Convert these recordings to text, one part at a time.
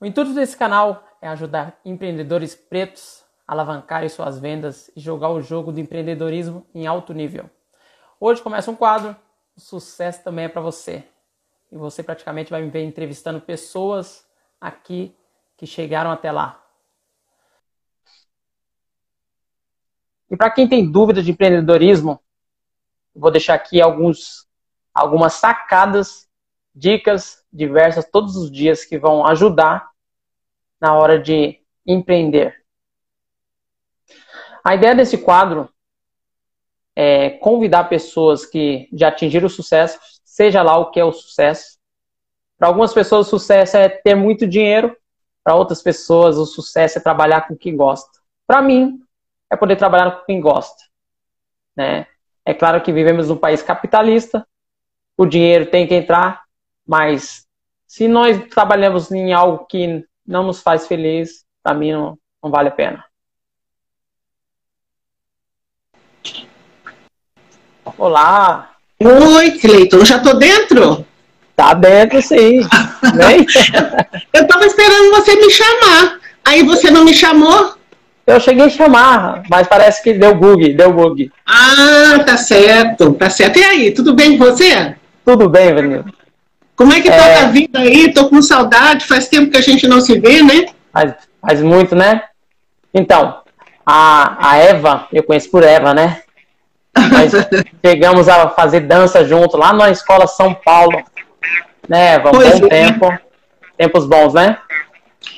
O intuito desse canal é ajudar empreendedores pretos a alavancarem suas vendas e jogar o jogo do empreendedorismo em alto nível. Hoje começa um quadro, o sucesso também é para você. E você praticamente vai me ver entrevistando pessoas aqui que chegaram até lá. E para quem tem dúvidas de empreendedorismo, vou deixar aqui alguns, algumas sacadas, dicas diversas todos os dias que vão ajudar na hora de empreender. A ideia desse quadro é convidar pessoas que já atingiram o sucesso, seja lá o que é o sucesso. Para algumas pessoas, o sucesso é ter muito dinheiro, para outras pessoas, o sucesso é trabalhar com quem gosta. Para mim, é poder trabalhar com quem gosta. Né? É claro que vivemos num país capitalista, o dinheiro tem que entrar, mas se nós trabalhamos em algo que não nos faz feliz, para mim não, não vale a pena. Olá! Oi, Cleiton, já tô dentro? Tá dentro, sim. Vem. Eu tava esperando você me chamar. Aí você não me chamou? Eu cheguei a chamar, mas parece que deu bug, deu bug. Ah, tá certo, tá certo. E aí, tudo bem com você? Tudo bem, Vanildo. Como é que tá é... a vida aí? Tô com saudade, faz tempo que a gente não se vê, né? Faz, faz muito, né? Então, a, a Eva, eu conheço por Eva, né? Nós chegamos a fazer dança junto lá na escola São Paulo. Né, Eva? Um pois bom é. tempo. Tempos bons, né?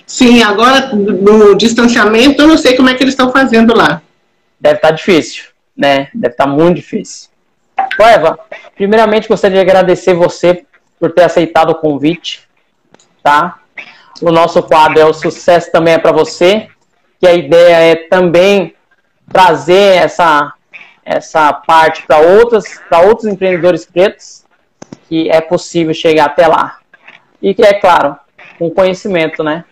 Sim, agora no distanciamento eu não sei como é que eles estão fazendo lá. Deve estar tá difícil, né? Deve estar tá muito difícil. Eva, primeiramente gostaria de agradecer você por ter aceitado o convite, tá? O nosso quadro é o sucesso também é para você, que a ideia é também trazer essa essa parte para outras para outros empreendedores pretos que é possível chegar até lá. E que é claro, com conhecimento, né?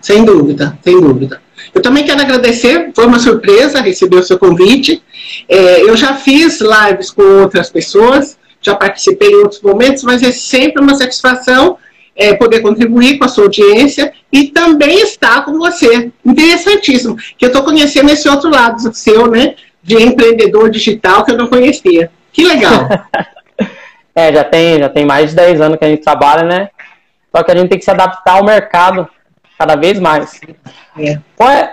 Sem dúvida, sem dúvida. Eu também quero agradecer, foi uma surpresa receber o seu convite. É, eu já fiz lives com outras pessoas, já participei em outros momentos, mas é sempre uma satisfação é, poder contribuir com a sua audiência e também estar com você. Interessantíssimo, que eu estou conhecendo esse outro lado seu, né, de empreendedor digital que eu não conhecia. Que legal. é, já tem, já tem mais de 10 anos que a gente trabalha, né? Só que a gente tem que se adaptar ao mercado cada vez mais. É.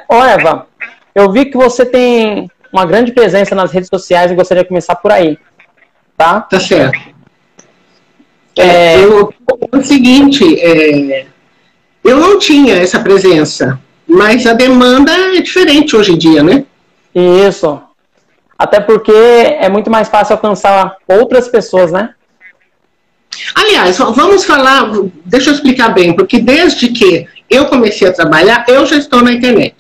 Ô, Eva, eu vi que você tem uma grande presença nas redes sociais e gostaria de começar por aí. Tá? Tá certo. É, eu, o seguinte, é, eu não tinha essa presença, mas a demanda é diferente hoje em dia, né? Isso. Até porque é muito mais fácil alcançar outras pessoas, né? Aliás, vamos falar, deixa eu explicar bem, porque desde que eu comecei a trabalhar, eu já estou na internet.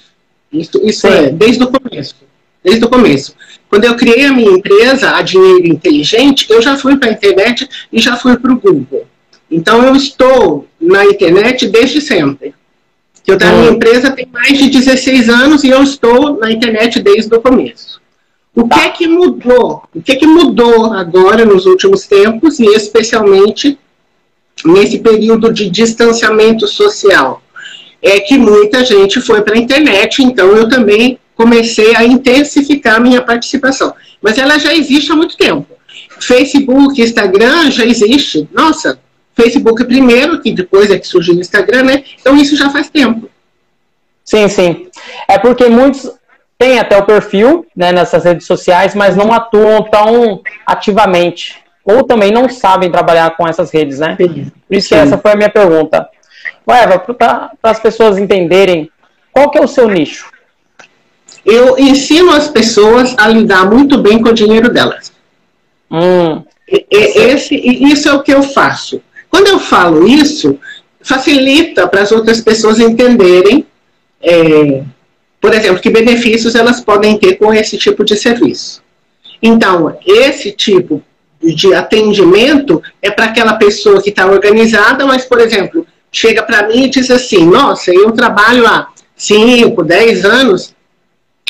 Isso, isso é, desde o começo. Desde o começo. Quando eu criei a minha empresa, a Dinheiro Inteligente, eu já fui para a internet e já fui para o Google. Então, eu estou na internet desde sempre. Eu, a minha hum. empresa tem mais de 16 anos e eu estou na internet desde o começo. O que é que mudou? O que é que mudou agora nos últimos tempos e especialmente nesse período de distanciamento social? É que muita gente foi para a internet, então eu também comecei a intensificar a minha participação. Mas ela já existe há muito tempo. Facebook, Instagram já existe. Nossa, Facebook primeiro, que depois é que surgiu o Instagram, né? Então isso já faz tempo. Sim, sim. É porque muitos têm até o perfil né, nessas redes sociais, mas não atuam tão ativamente. Ou também não sabem trabalhar com essas redes, né? Sim. Por isso que essa foi a minha pergunta. Eva, para as pessoas entenderem qual que é o seu nicho? Eu ensino as pessoas a lidar muito bem com o dinheiro delas. Hum, esse, isso é o que eu faço. Quando eu falo isso, facilita para as outras pessoas entenderem, é, por exemplo, que benefícios elas podem ter com esse tipo de serviço. Então, esse tipo de atendimento é para aquela pessoa que está organizada, mas, por exemplo, chega para mim e diz assim: Nossa, eu trabalho há 5, 10 anos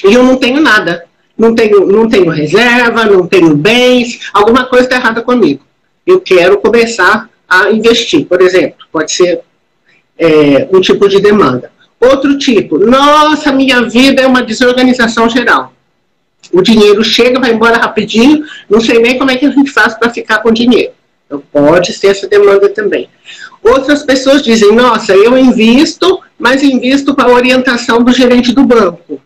e eu não tenho nada. Não tenho, não tenho reserva, não tenho bens, alguma coisa está errada comigo. Eu quero começar a investir, por exemplo. Pode ser. é, um tipo de demanda. Outro tipo, nossa, minha vida é uma desorganização geral. O dinheiro chega, vai embora rapidinho, não sei nem como é que a gente faz para ficar com dinheiro. Então, pode ser essa demanda também. Outras pessoas dizem, nossa, eu invisto, mas invisto para a orientação do gerente do banco.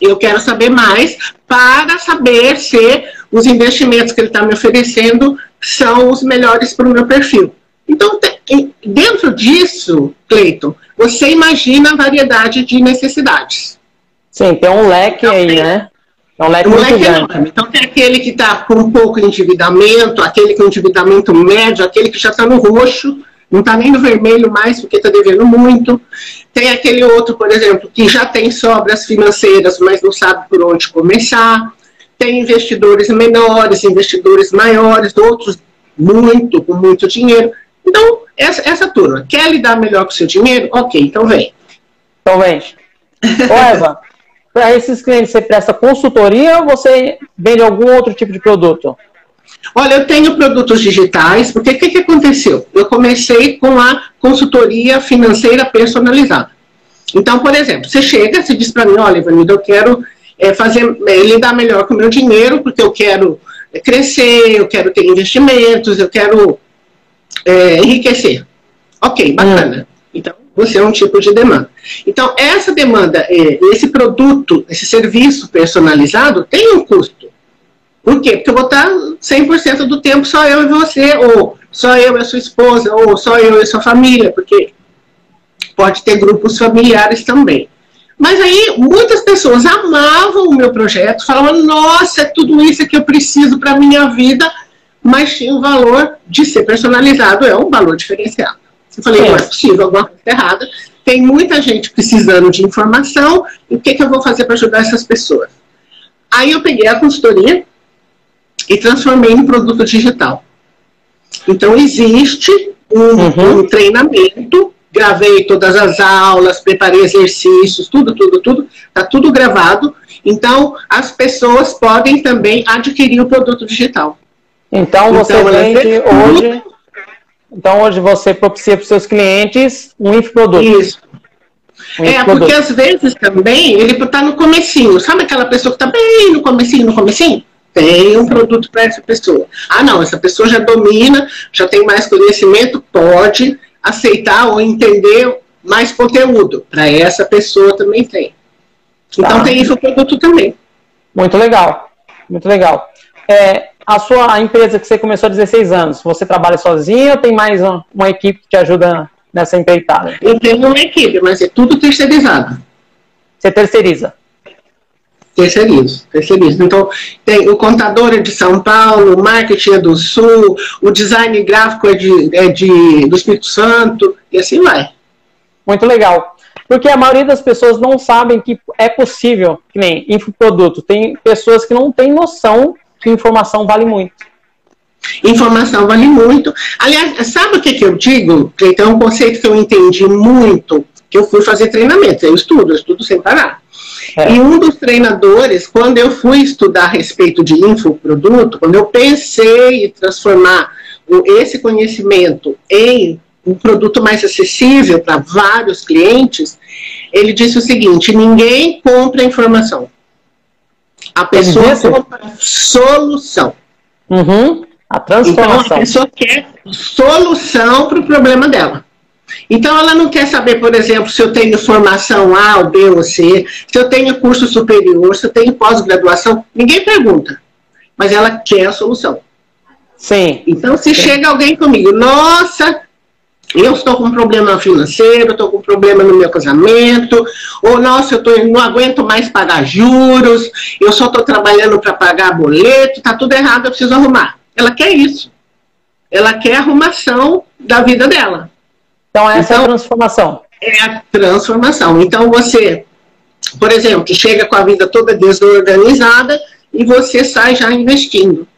Eu quero saber mais para saber se os investimentos que ele está me oferecendo são os melhores para o meu perfil. Então, dentro disso, Cleiton, você imagina a variedade de necessidades. Sim, tem um leque então, aí, né? É um leque, um leque enorme. Então, tem aquele que está com um pouco de endividamento, aquele com endividamento médio, aquele que já está no roxo, não está nem no vermelho mais porque está devendo muito. Tem aquele outro, por exemplo, que já tem sobras financeiras, mas não sabe por onde começar. Tem investidores menores, investidores maiores, outros muito, com muito dinheiro. Então, essa, essa turma, quer lidar melhor com o seu dinheiro? Ok, então vem. Então vem. Ô, Eva, para esses clientes você presta consultoria ou você vende algum outro tipo de produto? Olha, eu tenho produtos digitais, porque o que, que aconteceu? Eu comecei com a consultoria financeira personalizada. Então, por exemplo, você chega, você diz para mim, olha, Ivanildo, eu quero é, fazer, é, lidar melhor com o meu dinheiro, porque eu quero é, crescer, eu quero ter investimentos, eu quero é, enriquecer. Ok, bacana. Hum. Então, você é um tipo de demanda. Então, essa demanda, é, esse produto, esse serviço personalizado tem um custo. Por quê? Porque eu vou estar 100% do tempo só eu e você, ou só eu e a sua esposa, ou só eu e a sua família, porque pode ter grupos familiares também. Mas aí, muitas pessoas amavam o meu projeto, falavam, nossa, é tudo isso que eu preciso para a minha vida, mas tinha o valor de ser personalizado, é um valor diferenciado. Eu falei, não é possível, alguma coisa errada. Tem muita gente precisando de informação, e o que, que eu vou fazer para ajudar essas pessoas? Aí eu peguei a consultoria e transformei em produto digital. Então, existe um, uhum. um treinamento, gravei todas as aulas, preparei exercícios, tudo, tudo, tudo, está tudo gravado. Então, as pessoas podem também adquirir o produto digital. Então você então, vende hoje. Então hoje você propicia para os seus clientes um infoproduto. Isso. Um é, porque às vezes também ele está no comecinho. Sabe aquela pessoa que está bem no comecinho, no comecinho? Tem um produto para essa pessoa. Ah, não, essa pessoa já domina, já tem mais conhecimento, pode aceitar ou entender mais conteúdo. Para essa pessoa também tem. Então tá. tem infoproduto também. Muito legal. Muito legal. É, a sua empresa que você começou há 16 anos, você trabalha sozinho ou tem mais uma, uma equipe que te ajuda nessa empreitada? Eu tenho uma equipe, mas é tudo terceirizado. Você terceiriza? Terceirizo, terceirizo. Então, tem o contador é de São Paulo, o marketing é do Sul, o design gráfico é de, é de do Espírito Santo, e assim vai. Muito legal. Porque a maioria das pessoas não sabem que é possível, que nem infoproduto. Tem pessoas que não têm noção que informação vale muito. Informação vale muito. Aliás, sabe o que, que eu digo? Então, um conceito que eu entendi muito, que eu fui fazer treinamento, eu estudo, eu estudo sem parar. É. E um dos treinadores, quando eu fui estudar a respeito de infoproduto, quando eu pensei em transformar esse conhecimento em um produto mais acessível para vários clientes, ele disse o seguinte: ninguém compra informação. A pessoa compra solução. Uhum. A transformação. Então, a pessoa quer solução para o problema dela. Então, ela não quer saber, por exemplo, se eu tenho formação A, ou B ou C, se eu tenho curso superior, se eu tenho pós-graduação. Ninguém pergunta. Mas ela quer a solução. Sim. Então, se Sim. chega alguém comigo, nossa, eu estou com um problema financeiro, estou com um problema no meu casamento, ou nossa, eu tô, não aguento mais pagar juros, eu só estou trabalhando para pagar boleto, está tudo errado, eu preciso arrumar. Ela quer isso. Ela quer arrumação da vida dela. Então, essa então, é a então, transformação. É a transformação. Então, você, por exemplo, chega com a vida toda desorganizada e você sai já investindo.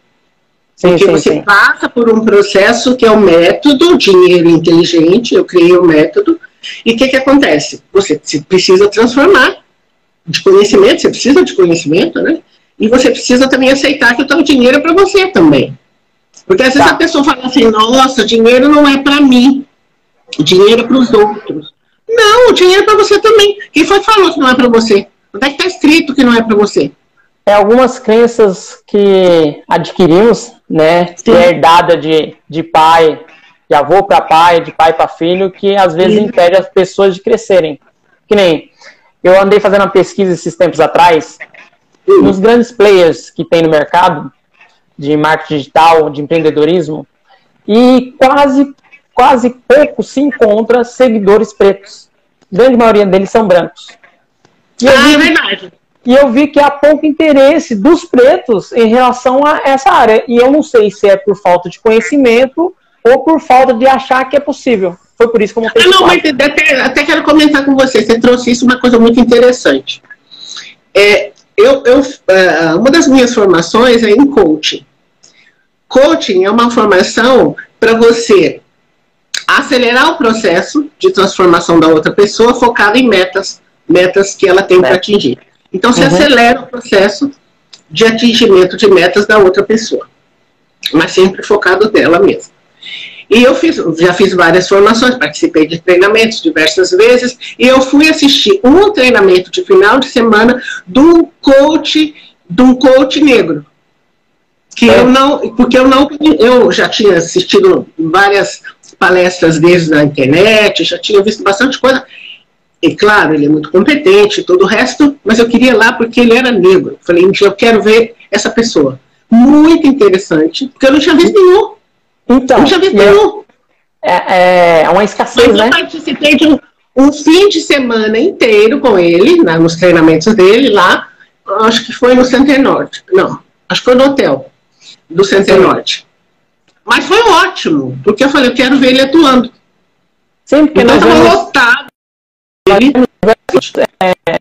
Sim, Porque sim, você sim. passa por um processo que é o método, dinheiro inteligente, eu criei o método, e o que, que acontece? Você precisa transformar de conhecimento, você precisa de conhecimento, né? E você precisa também aceitar que o teu dinheiro é para você também. Porque às vezes tá. a pessoa fala assim, nossa, dinheiro não é para mim. Dinheiro para os outros. Não, o dinheiro é para você também. Quem foi que falou que não é para você? Onde é que está escrito que não é para você? É algumas crenças que adquirimos, né? Que é herdada de, de pai, de avô para pai, de pai para filho, que às vezes Sim. impede as pessoas de crescerem. Que nem eu andei fazendo uma pesquisa esses tempos atrás, Sim. nos grandes players que tem no mercado de marketing digital, de empreendedorismo, e quase quase pouco se encontra seguidores pretos. A grande maioria deles são brancos. E ah, vi, é verdade. E eu vi que há pouco interesse dos pretos em relação a essa área. E eu não sei se é por falta de conhecimento ou por falta de achar que é possível. Foi por isso que eu montei ah, Não, mas até, até quero comentar com você. Você trouxe isso uma coisa muito interessante. É, eu, eu, é, uma das minhas formações é em coaching. Coaching é uma formação para você acelerar o processo de transformação da outra pessoa focado em metas, metas que ela tem para atingir. Então, você uhum. acelera o processo de atingimento de metas da outra pessoa, mas sempre focado nela mesma. E eu fiz, já fiz várias formações, participei de treinamentos diversas vezes, e eu fui assistir um treinamento de final de semana de um coach, de um coach negro. Que é. eu não, porque eu não, eu já tinha assistido várias palestras desde na internet, já tinha visto bastante coisa. E claro, ele é muito competente, todo o resto, mas eu queria lá porque ele era negro. Falei, eu quero ver essa pessoa. Muito interessante, porque eu não tinha visto nenhum. Então, não tinha visto nenhum. É, é uma escassez, mas né? Eu participei de um, um, fim de semana inteiro com ele, né, nos treinamentos dele lá. Acho que foi no Center Norte. Não, acho que foi no hotel do Center Norte. Mas foi ótimo, porque eu falei, eu quero ver ele atuando. Sim, porque então, nós vamos... lotado. Ele... É...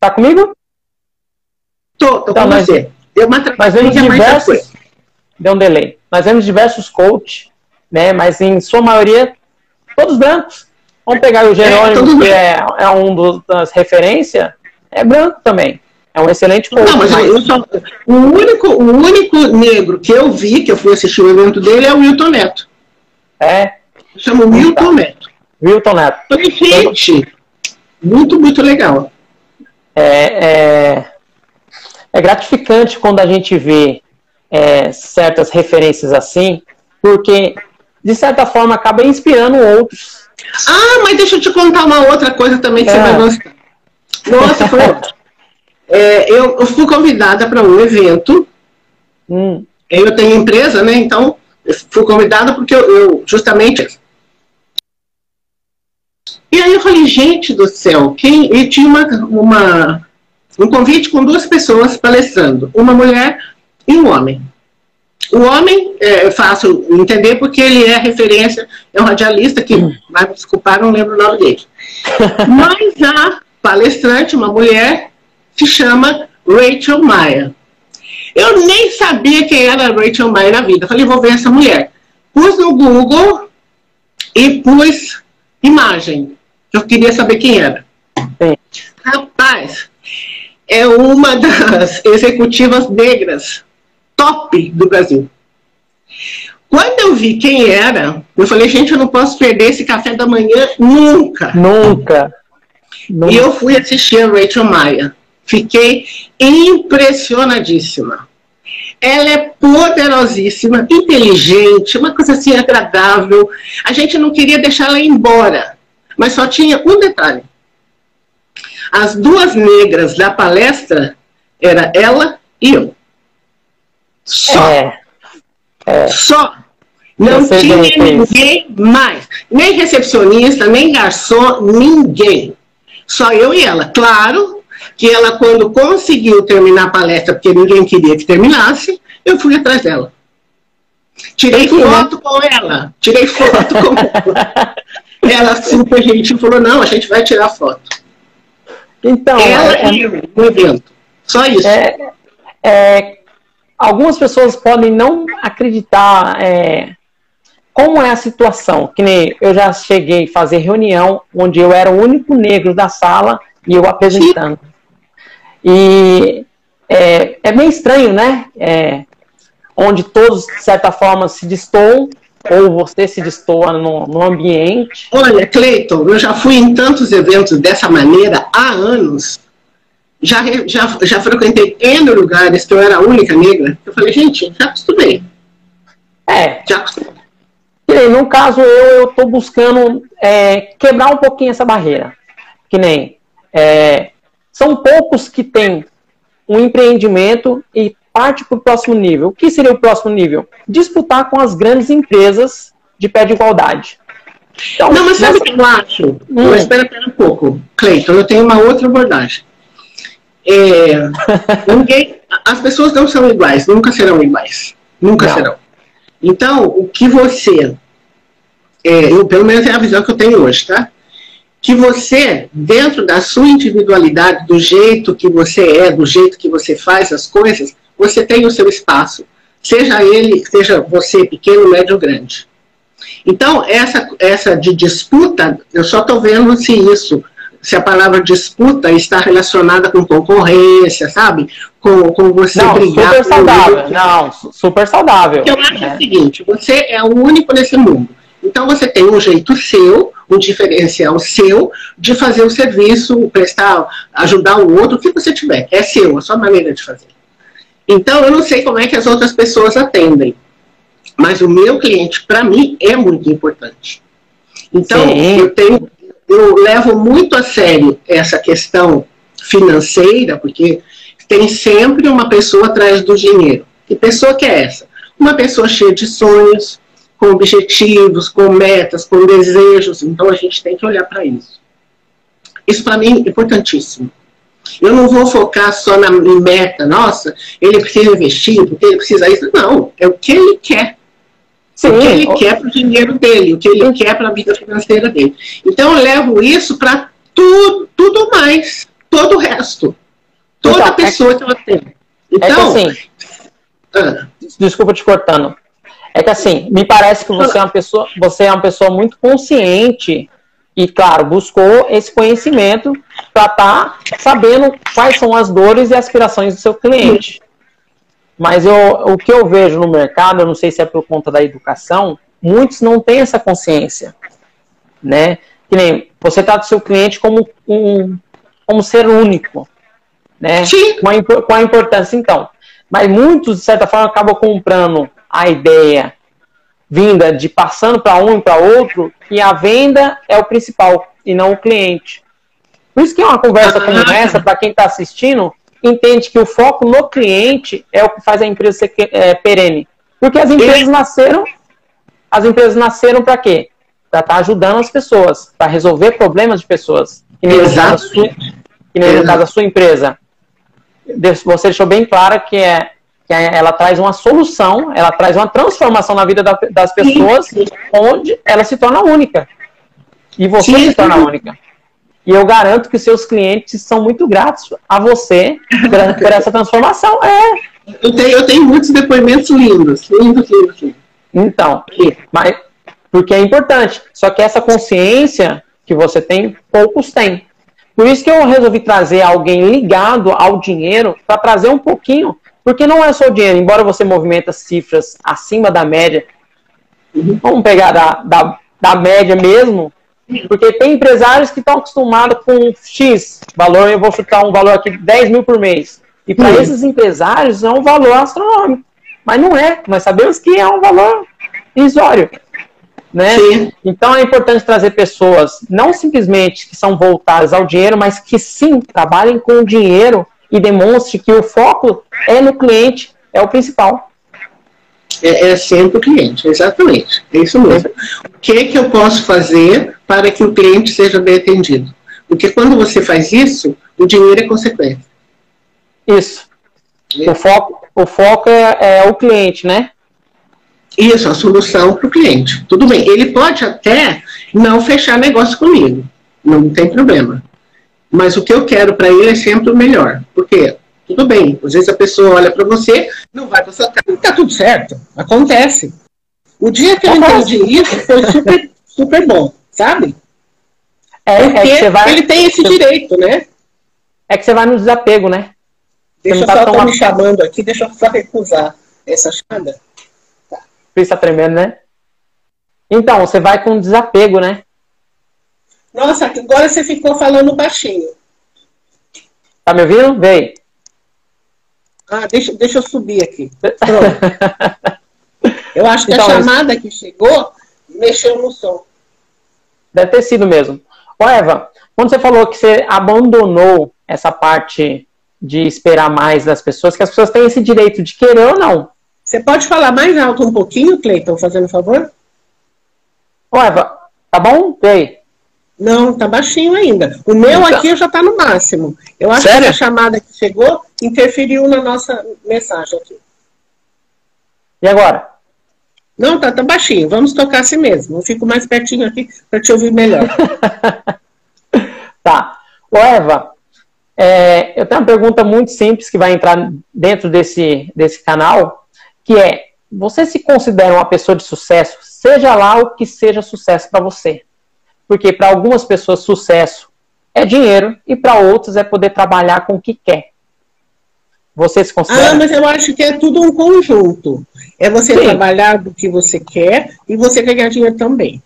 Tá comigo? Tô, tô tá, com mas, você. Uma mas vemos diversos... Deu um delay. Nós vemos diversos coaches, né? Mas em sua maioria, todos brancos. Vamos pegar o Jerônimo, é, que é, é um dos, das referências, é branco também. É um excelente coach. Não, mas eu só, o, único, o único negro que eu vi, que eu fui assistir o evento dele, é o Wilton Neto. É? Chama Wilton Neto. Wilton Neto. Gente, muito, muito legal. É, é, é gratificante quando a gente vê é, certas referências assim, porque, de certa forma, acaba inspirando outros. Ah, mas deixa eu te contar uma outra coisa também que é. você vai gostar. Nossa, foi é, eu, eu, fui convidada para um evento. Hum. Eu tenho empresa, né? Então, fui convidada porque eu, eu, justamente. E aí eu falei, gente do céu, quem. E tinha uma, uma, um convite com duas pessoas palestrando, uma mulher e um homem. O homem é fácil entender porque ele é referência, é um radialista que, hum. vai me desculpar, não lembro o nome dele. Mas a palestrante, uma mulher, se chama Rachel Maia. Eu nem sabia quem era Rachel Maia na vida. Falei, vou ver essa mulher. Pus no Google e pus imagem. Eu queria saber quem era. É. Rapaz, é uma das executivas negras top do Brasil. Quando eu vi quem era, eu falei, gente, eu não posso perder esse café da manhã nunca. Nunca. nunca. E eu fui assistir a Rachel Maia. Fiquei impressionadíssima. Ela é poderosíssima, inteligente, uma coisa assim agradável. A gente não queria deixar ela embora, mas só tinha um detalhe. As duas negras da palestra era ela e eu. Só. É. É. Só. Não tinha ninguém mais. Nem recepcionista, nem garçom, ninguém. Só eu e ela. Claro que ela, quando conseguiu terminar a palestra, porque ninguém queria que terminasse, eu fui atrás dela. Tirei foto com ela. Tirei foto com ela. ela super gentil falou, não, a gente vai tirar foto. Então, ela é, e eu, no evento. Só isso. É, é, algumas pessoas podem não acreditar é, como é a situação. Que nem eu já cheguei a fazer reunião onde eu era o único negro da sala e eu apresentando. E é, é meio estranho, né? É, onde todos, de certa forma, se destoam, ou você se destoa no, no ambiente? Olha, Cleiton, eu já fui em tantos eventos dessa maneira há anos. Já, já, já frequentei N lugares que eu era a única negra. Eu falei, gente, já acostumei. É. Já acostumei. No caso, eu estou buscando é, quebrar um pouquinho essa barreira. Que nem. É, são poucos que têm um empreendimento e parte para o próximo nível. O que seria o próximo nível? Disputar com as grandes empresas de pé de igualdade. Então, não, mas sabe o que eu acho? Hum. Mas espera, espera um pouco. Cleiton, eu tenho uma outra abordagem. É, ninguém, as pessoas não são iguais, nunca serão iguais. Nunca não. serão. Então, o que você. É, eu, pelo menos é a visão que eu tenho hoje, tá? Que você, dentro da sua individualidade, do jeito que você é, do jeito que você faz as coisas, você tem o seu espaço. Seja ele, seja você pequeno, médio ou grande. Então, essa, essa de disputa, eu só estou vendo se isso, se a palavra disputa está relacionada com concorrência, sabe? Com, com você não, brigar. Super saudável. Não, super saudável. eu acho é. o seguinte: você é o único nesse mundo. Então, você tem um jeito seu um diferencial seu de fazer o serviço, prestar, ajudar o outro, o que você tiver. É seu, a sua maneira de fazer. Então, eu não sei como é que as outras pessoas atendem, mas o meu cliente, para mim, é muito importante. Então, eu tenho, eu levo muito a sério essa questão financeira, porque tem sempre uma pessoa atrás do dinheiro. Que pessoa que é essa? Uma pessoa cheia de sonhos, com objetivos, com metas, com desejos. Então a gente tem que olhar para isso. Isso para mim é importantíssimo. Eu não vou focar só na meta, nossa, ele precisa investir, porque ele precisa isso. Não, é o que ele quer. Sim. O que ele quer para o dinheiro dele, o que ele quer para a vida financeira dele. Então eu levo isso para tudo, tudo mais, todo o resto. Toda então, pessoa é, que ela tem. Então, é que então, assim, ah, desculpa te cortando. É que assim, me parece que você é uma pessoa, você é uma pessoa muito consciente e, claro, buscou esse conhecimento para estar tá sabendo quais são as dores e aspirações do seu cliente. Mas eu, o que eu vejo no mercado, eu não sei se é por conta da educação, muitos não têm essa consciência, né? Que nem você trata o seu cliente como um como ser único, né? Sim. Com a, com a importância então. Mas muitos de certa forma acabam comprando a ideia vinda de passando para um e para outro, que a venda é o principal e não o cliente. Por isso que é uma conversa como essa, para quem está assistindo, entende que o foco no cliente é o que faz a empresa ser é, perene. Porque as empresas nasceram, as empresas nasceram para quê? Para estar tá ajudando as pessoas, para resolver problemas de pessoas. Que nem, Exato. Sua, que nem no caso da sua empresa. Você deixou bem claro que é que ela traz uma solução, ela traz uma transformação na vida das pessoas, sim. onde ela se torna única. E você sim, se torna única. E eu garanto que seus clientes são muito gratos a você por, por essa transformação. É. Eu tenho, eu tenho muitos depoimentos lindos, lindos, lindos. lindos. Então, mas, porque é importante. Só que essa consciência que você tem, poucos têm. Por isso que eu resolvi trazer alguém ligado ao dinheiro para trazer um pouquinho porque não é só o dinheiro, embora você movimenta cifras acima da média, vamos pegar da, da, da média mesmo, porque tem empresários que estão acostumados com X valor, eu vou chutar um valor aqui, 10 mil por mês. E para uhum. esses empresários é um valor astronômico. Mas não é, nós sabemos que é um valor irrisório. Né? Então é importante trazer pessoas, não simplesmente que são voltadas ao dinheiro, mas que sim trabalhem com o dinheiro e demonstre que o foco é no cliente, é o principal. É, é sempre o cliente, exatamente. É isso mesmo. O que, é que eu posso fazer para que o cliente seja bem atendido? Porque quando você faz isso, o dinheiro é consequência. Isso. É. O foco, o foco é, é o cliente, né? Isso, a solução para o cliente. Tudo bem. Ele pode até não fechar negócio comigo. Não tem problema. Mas o que eu quero para ele é sempre o melhor. Porque, tudo bem, às vezes a pessoa olha para você, não vai passar, tá tudo certo, acontece. O dia que eu entendi isso foi super, super bom, sabe? É, é Porque é vai, ele tem esse direito, né? É que você vai no desapego, né? Deixa eu tá só, tá me chamando aqui, deixa eu só recusar essa chamada. Tá. Por isso tá tremendo, né? Então, você vai com desapego, né? Nossa, agora você ficou falando baixinho. Tá me ouvindo? Vem. Ah, deixa, deixa eu subir aqui. Pronto. eu acho que então, a chamada isso... que chegou mexeu no som. Deve ter sido mesmo. Ô, Eva, quando você falou que você abandonou essa parte de esperar mais das pessoas, que as pessoas têm esse direito de querer ou não. Você pode falar mais alto um pouquinho, Cleiton, fazendo favor? Ô, Eva, tá bom? Vem. Não, tá baixinho ainda. O meu então... aqui já tá no máximo. Eu acho Sério? que a chamada que chegou interferiu na nossa mensagem aqui. E agora? Não, tá, tá baixinho. Vamos tocar assim mesmo. Eu fico mais pertinho aqui para te ouvir melhor. tá. Ô, Eva, é, eu tenho uma pergunta muito simples que vai entrar dentro desse, desse canal, que é, você se considera uma pessoa de sucesso, seja lá o que seja sucesso para você? Porque para algumas pessoas sucesso é dinheiro e para outras é poder trabalhar com o que quer. Você se considera? Ah, mas eu acho que é tudo um conjunto. É você Sim. trabalhar do que você quer e você ganhar dinheiro também.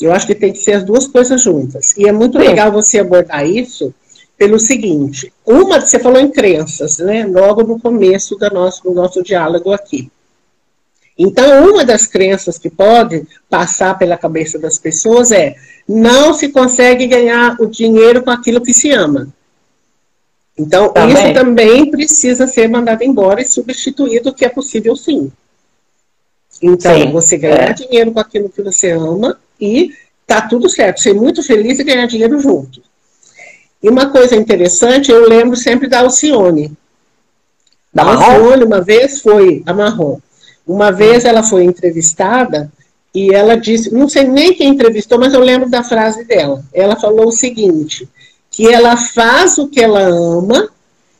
Eu acho que tem que ser as duas coisas juntas. E é muito Sim. legal você abordar isso pelo seguinte: uma, você falou em crenças, né? Logo no começo do nosso, do nosso diálogo aqui. Então, uma das crenças que pode passar pela cabeça das pessoas é: não se consegue ganhar o dinheiro com aquilo que se ama. Então, também. isso também precisa ser mandado embora e substituído, que é possível sim. Então, sim, você ganhar é. dinheiro com aquilo que você ama e tá tudo certo, ser muito feliz e ganhar dinheiro junto. E uma coisa interessante, eu lembro sempre da Alcione. Da Alcione, uma vez foi a Marrom. Uma vez ela foi entrevistada e ela disse, não sei nem quem entrevistou, mas eu lembro da frase dela. Ela falou o seguinte: que ela faz o que ela ama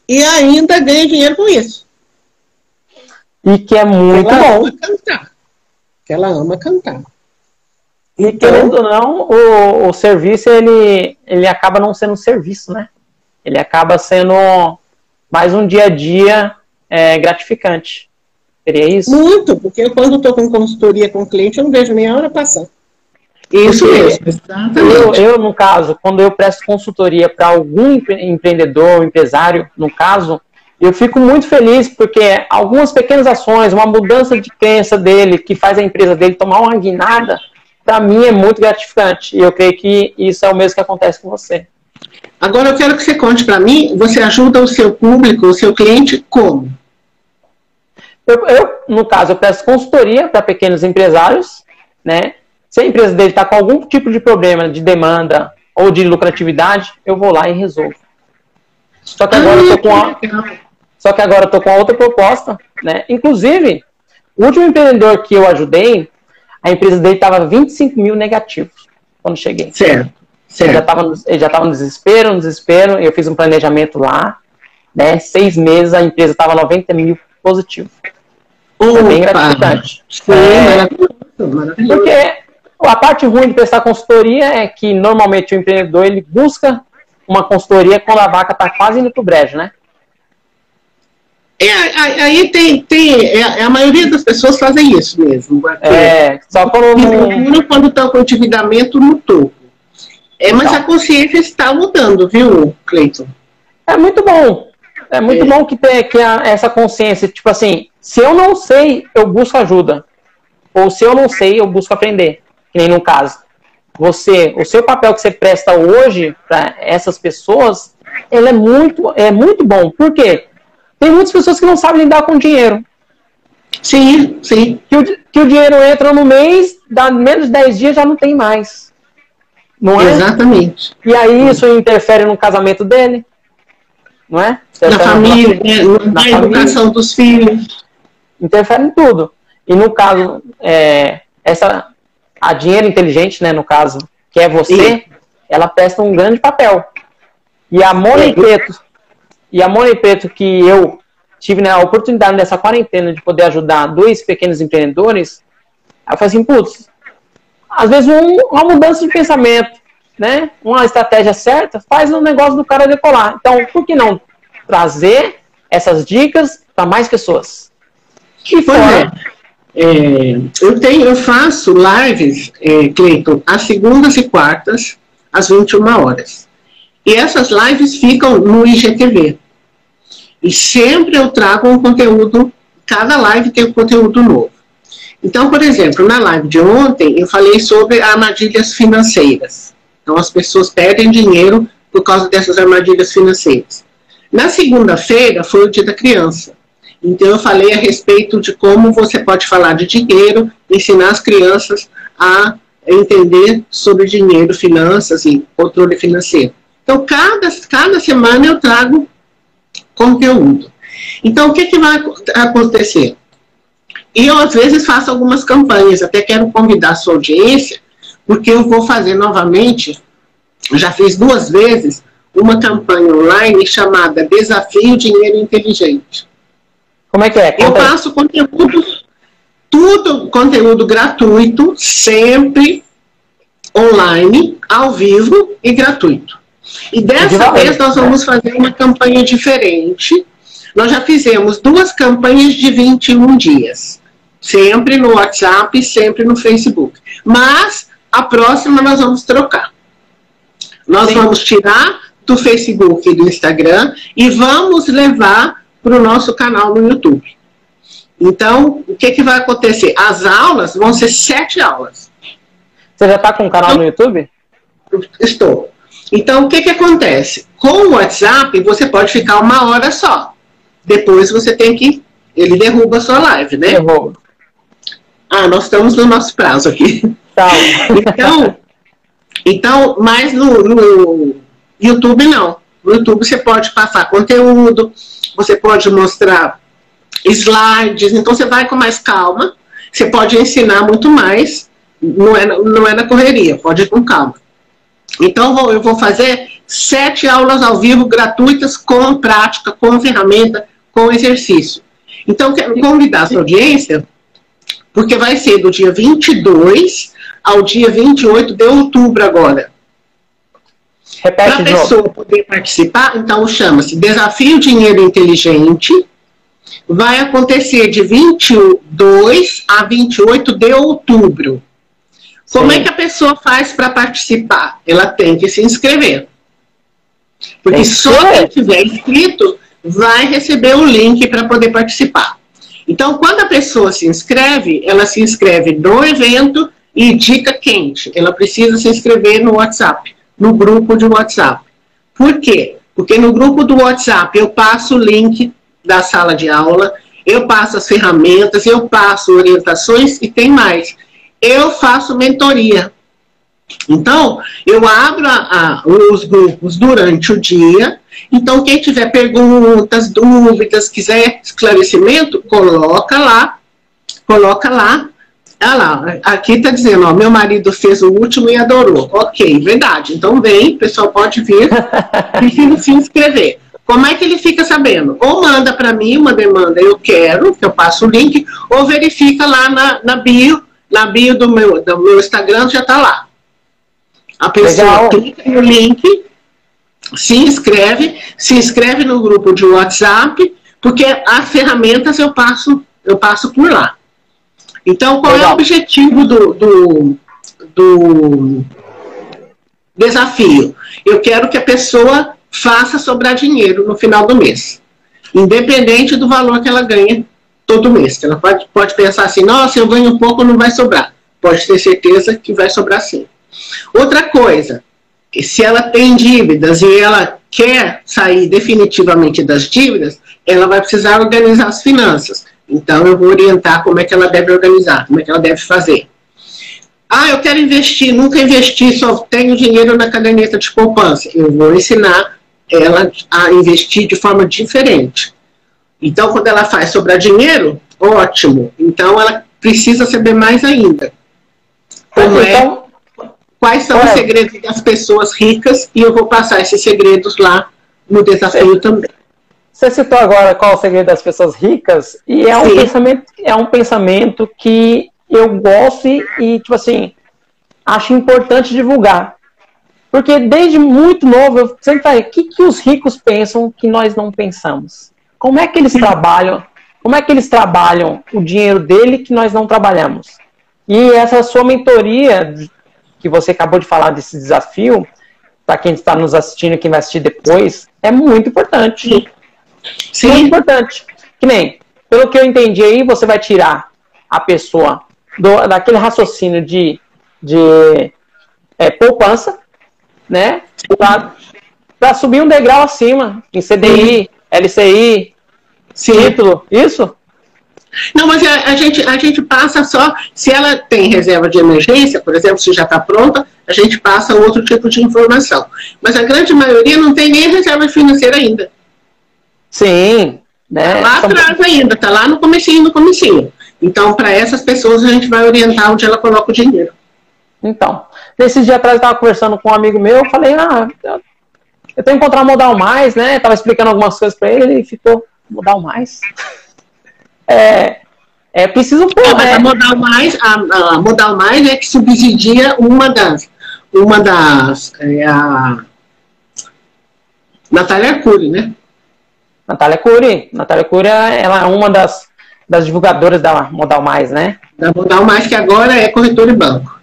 e ainda ganha dinheiro com isso. E que é muito ela bom. Ama cantar. Que ela ama cantar. E então, querendo ou não, o, o serviço ele, ele acaba não sendo um serviço, né? Ele acaba sendo mais um dia a dia é, gratificante. Seria isso? Muito, porque quando estou com consultoria com cliente, eu não vejo meia hora passar. Isso mesmo, Eu, eu, no caso, quando eu presto consultoria para algum empreendedor, empresário, no caso, eu fico muito feliz porque algumas pequenas ações, uma mudança de crença dele, que faz a empresa dele tomar uma guinada, para mim é muito gratificante. E eu creio que isso é o mesmo que acontece com você. Agora eu quero que você conte para mim, você ajuda o seu público, o seu cliente, como? Eu, eu, no caso, eu presto consultoria para pequenos empresários, né? Se a empresa dele está com algum tipo de problema de demanda ou de lucratividade, eu vou lá e resolvo. Só que agora eu tô com a, só que agora eu tô com outra proposta, né? Inclusive, o último empreendedor que eu ajudei, a empresa dele estava 25 mil negativos quando cheguei. Certo. certo. Ele já estava ele já estava no desespero, no desespero. Eu fiz um planejamento lá, né? Seis meses a empresa estava 90 mil positivo. Opa. É bem gratificante. Sim, é, maravilhoso. Porque a parte ruim de prestar consultoria é que normalmente o empreendedor ele busca uma consultoria quando a vaca está quase indo para o brejo, né? É, aí tem, tem é, a maioria das pessoas fazem isso mesmo. É, só quando quando está com endividamento no topo. É, mas então. a consciência está mudando, viu, Cleiton? É muito bom. É muito é. bom que tenha que essa consciência, tipo assim, se eu não sei, eu busco ajuda. Ou se eu não sei, eu busco aprender. Que nem no caso. Você, o seu papel que você presta hoje para essas pessoas, ele é muito, é muito bom. Por quê? Tem muitas pessoas que não sabem lidar com dinheiro. Sim, sim. Que o, que o dinheiro entra no mês, dá menos de 10 dias já não tem mais. Não é? Exatamente. E aí isso interfere no casamento dele, não é? Na família, na, na, na educação dos filhos interfere em tudo. E no caso, é, essa, a dinheiro inteligente, né, no caso, que é você, ela presta um grande papel. E a Money Preto, e a Money Preto que eu tive né, a oportunidade nessa quarentena de poder ajudar dois pequenos empreendedores, eu falei assim, putz, às vezes um, uma mudança de pensamento, né, uma estratégia certa, faz o negócio do cara decolar. Então, por que não trazer essas dicas para mais pessoas? E fora, É, eu tenho, eu faço lives, é, Cleiton, às segundas e quartas, às 21 horas. E essas lives ficam no IGTV. E sempre eu trago um conteúdo, cada live tem um conteúdo novo. Então, por exemplo, na live de ontem, eu falei sobre armadilhas financeiras. Então, as pessoas perdem dinheiro por causa dessas armadilhas financeiras. Na segunda-feira, foi o dia da criança. Então, eu falei a respeito de como você pode falar de dinheiro, ensinar as crianças a entender sobre dinheiro, finanças e controle financeiro. Então, cada, cada semana eu trago conteúdo. Então, o que, que vai acontecer? E eu, às vezes, faço algumas campanhas, até quero convidar a sua audiência, porque eu vou fazer novamente, já fiz duas vezes, uma campanha online chamada Desafio Dinheiro Inteligente. Como é que é? eu passo conteúdo, tudo conteúdo gratuito, sempre online, ao vivo e gratuito. E dessa vez nós vamos fazer uma campanha diferente. Nós já fizemos duas campanhas de 21 dias. Sempre no WhatsApp, sempre no Facebook. Mas a próxima nós vamos trocar. Nós Sim. vamos tirar do Facebook e do Instagram e vamos levar para o nosso canal no YouTube. Então, o que, que vai acontecer? As aulas vão ser sete aulas. Você já está com um canal então, no YouTube? Estou. Então, o que, que acontece? Com o WhatsApp, você pode ficar uma hora só. Depois você tem que. Ele derruba a sua live, né? Derruba. Ah, nós estamos no nosso prazo aqui. Tá. Então, então mas no, no YouTube não. No YouTube você pode passar conteúdo, você pode mostrar slides, então você vai com mais calma, você pode ensinar muito mais, não é, não é na correria, pode ir com calma. Então eu vou fazer sete aulas ao vivo gratuitas com prática, com ferramenta, com exercício. Então quero convidar a sua audiência, porque vai ser do dia 22 ao dia 28 de outubro agora. Para a pessoa poder participar, então chama-se Desafio Dinheiro Inteligente. Vai acontecer de 22 a 28 de outubro. Como Sim. é que a pessoa faz para participar? Ela tem que se inscrever. Porque só quem tiver inscrito vai receber o link para poder participar. Então, quando a pessoa se inscreve, ela se inscreve no evento e dica quente. Ela precisa se inscrever no WhatsApp no grupo de WhatsApp. Por quê? Porque no grupo do WhatsApp eu passo o link da sala de aula, eu passo as ferramentas, eu passo orientações e tem mais. Eu faço mentoria. Então, eu abro a, a, os grupos durante o dia. Então, quem tiver perguntas, dúvidas, quiser esclarecimento, coloca lá, coloca lá ah lá, aqui está dizendo, ó, meu marido fez o último e adorou. Ok, verdade. Então vem, o pessoal pode vir e se inscrever. Como é que ele fica sabendo? Ou manda para mim uma demanda, eu quero, que eu passo o link, ou verifica lá na, na bio, na bio do meu, do meu Instagram, já está lá. A pessoa Legal. clica no link, se inscreve, se inscreve no grupo de WhatsApp, porque as ferramentas eu passo, eu passo por lá. Então, qual Legal. é o objetivo do, do, do desafio? Eu quero que a pessoa faça sobrar dinheiro no final do mês, independente do valor que ela ganha todo mês. Ela pode, pode pensar assim: nossa, eu ganho um pouco, não vai sobrar. Pode ter certeza que vai sobrar sim. Outra coisa, que se ela tem dívidas e ela quer sair definitivamente das dívidas, ela vai precisar organizar as finanças. Então, eu vou orientar como é que ela deve organizar, como é que ela deve fazer. Ah, eu quero investir, nunca investi, só tenho dinheiro na caderneta de poupança. Eu vou ensinar ela a investir de forma diferente. Então, quando ela faz sobrar dinheiro, ótimo. Então, ela precisa saber mais ainda. Como é, então, quais são os segredos das pessoas ricas, e eu vou passar esses segredos lá no desafio também. Você citou agora qual é o segredo das pessoas ricas, e é um, pensamento, é um pensamento que eu gosto e, tipo assim, acho importante divulgar. Porque desde muito novo eu sempre falei, o que, que os ricos pensam que nós não pensamos? Como é que eles trabalham? como é que eles trabalham o dinheiro dele que nós não trabalhamos? E essa sua mentoria, que você acabou de falar desse desafio, para quem está nos assistindo e quem vai assistir depois, é muito importante. Sim. Muito importante. Que nem, pelo que eu entendi aí, você vai tirar a pessoa do, daquele raciocínio de, de é, poupança, né? Para subir um degrau acima, em CDI, LCI, Sim. título, isso? Não, mas a, a, gente, a gente passa só, se ela tem reserva de emergência, por exemplo, se já está pronta, a gente passa outro tipo de informação. Mas a grande maioria não tem nem reserva financeira ainda. Sim. Né? Tá lá atrás ainda, está lá no comecinho, no comecinho. Então, para essas pessoas, a gente vai orientar onde ela coloca o dinheiro. Então, nesses dias atrás eu estava conversando com um amigo meu, eu falei, ah, eu, tenho que encontrar modal mais, né? Estava explicando algumas coisas para ele e ficou, modal mais? é, é preciso pôr, é, mas a modal mais, a, a, modal mais é que subsidia uma das, uma das, é a Natália Cury, né? Natália Cury, Natália Cury, ela é uma das, das divulgadoras da Modal Mais, né? Da Modal Mais, que agora é corretor e banco.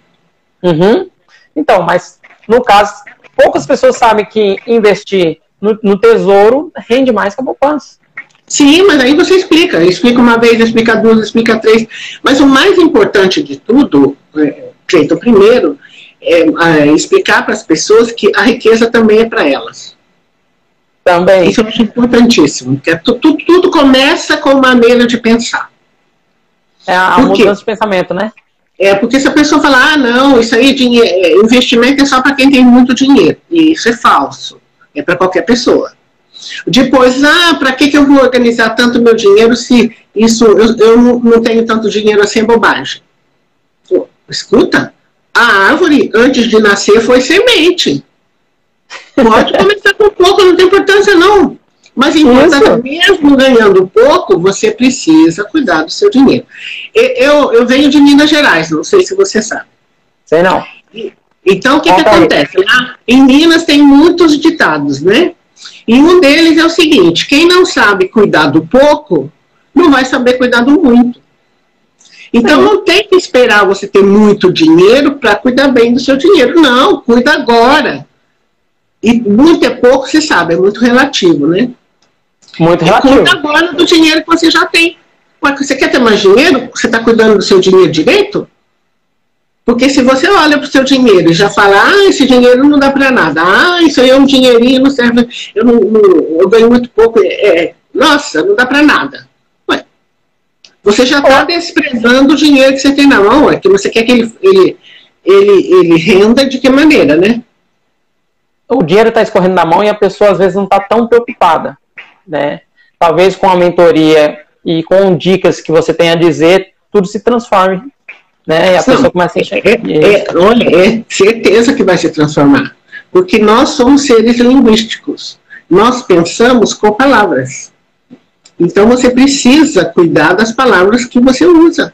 Uhum. Então, mas no caso, poucas pessoas sabem que investir no, no tesouro rende mais que a poupança. Sim, mas aí você explica. Explica uma vez, explica duas, explica três. Mas o mais importante de tudo, é, o primeiro, é, é explicar para as pessoas que a riqueza também é para elas. Também. Isso eu acho importantíssimo. Que é, tudo, tudo começa com maneira de pensar. É a, mudança de pensamento, né? É, porque se a pessoa falar, ah, não, isso aí, dinheiro, é, investimento é só para quem tem muito dinheiro. E isso é falso. É para qualquer pessoa. Depois, ah, para que, que eu vou organizar tanto meu dinheiro se isso eu, eu não tenho tanto dinheiro assim, é bobagem. Pô, escuta, a árvore, antes de nascer, foi semente. Pode começar com pouco, não tem importância não. Mas importante, mesmo ganhando pouco, você precisa cuidar do seu dinheiro. Eu, eu venho de Minas Gerais, não sei se você sabe. Sei não. Então, o que, que acontece? Lá em Minas tem muitos ditados, né? E um deles é o seguinte: quem não sabe cuidar do pouco, não vai saber cuidar do muito. Então não tem que esperar você ter muito dinheiro para cuidar bem do seu dinheiro. Não, cuida agora. E muito é pouco, você sabe, é muito relativo, né? Muito relativo. cuida agora do dinheiro que você já tem. Mas você quer ter mais dinheiro? Você está cuidando do seu dinheiro direito? Porque se você olha para o seu dinheiro e já fala, ah, esse dinheiro não dá para nada, ah, isso aí é um dinheirinho, não serve, eu, não, não eu ganho muito pouco, é, é nossa, não dá para nada. Ué, você já está desprezando o dinheiro que você tem na mão, é que você quer que ele, ele, ele, ele renda de que maneira, né? O dinheiro está escorrendo na mão e a pessoa às vezes não está tão preocupada, né? Talvez com a mentoria e com dicas que você tem a dizer, tudo se transforme né? E a pessoa começa a enxergar. É, é, olha, é certeza que vai se transformar. Porque nós somos seres linguísticos. Nós pensamos com palavras. Então você precisa cuidar das palavras que você usa.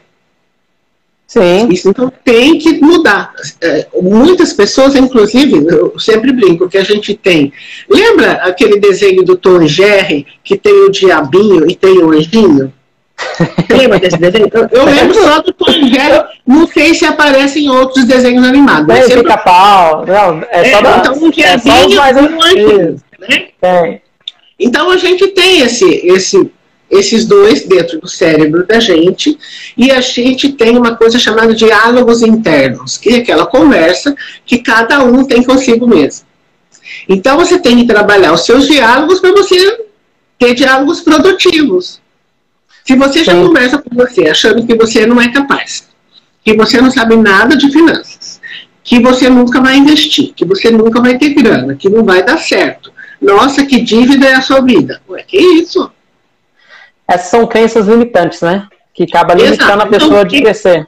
Sim. Isso então tem que mudar. É, muitas pessoas, inclusive, eu sempre brinco que a gente tem. Lembra aquele desenho do Tom Jerry que tem o diabinho e tem o anjinho? Lembra desse desenho? Eu lembro só do Tom Jerry, não sei se aparece em outros desenhos animados. Tem sempre... pica-pau, não, é só, é, da, então, um é só mais antigos, né? Tem. Então a gente tem esse, esse, esses dois dentro do cérebro da gente e a gente tem uma coisa chamada diálogos internos, que é aquela conversa que cada um tem consigo mesmo. Então você tem que trabalhar os seus diálogos para você ter diálogos produtivos. Se você já conversa com você achando que você não é capaz, que você não sabe nada de finanças, que você nunca vai investir, que você nunca vai ter grana, que não vai dar certo. Nossa, que dívida é a sua vida. Ué, que isso? Essas são crenças limitantes, né? Que acaba limitando Exato. a pessoa então, de crescer.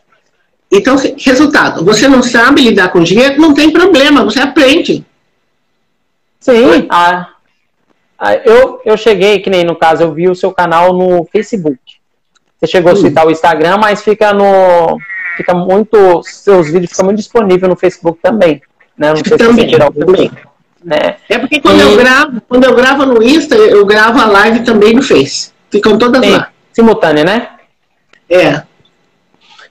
Então, resultado, você não sabe lidar com dinheiro, não tem problema, você aprende. Sim, a, ah, eu, eu cheguei, que nem no caso, eu vi o seu canal no Facebook. Você chegou a citar o Instagram, mas fica no. Fica muito. Seus vídeos ficam muito disponíveis no Facebook também. Né? Não sei também, se você também. Né? É porque quando e... eu gravo, quando eu gravo no Insta, eu gravo a live também no Face. Ficam todas Sim. lá. simultânea, né? É.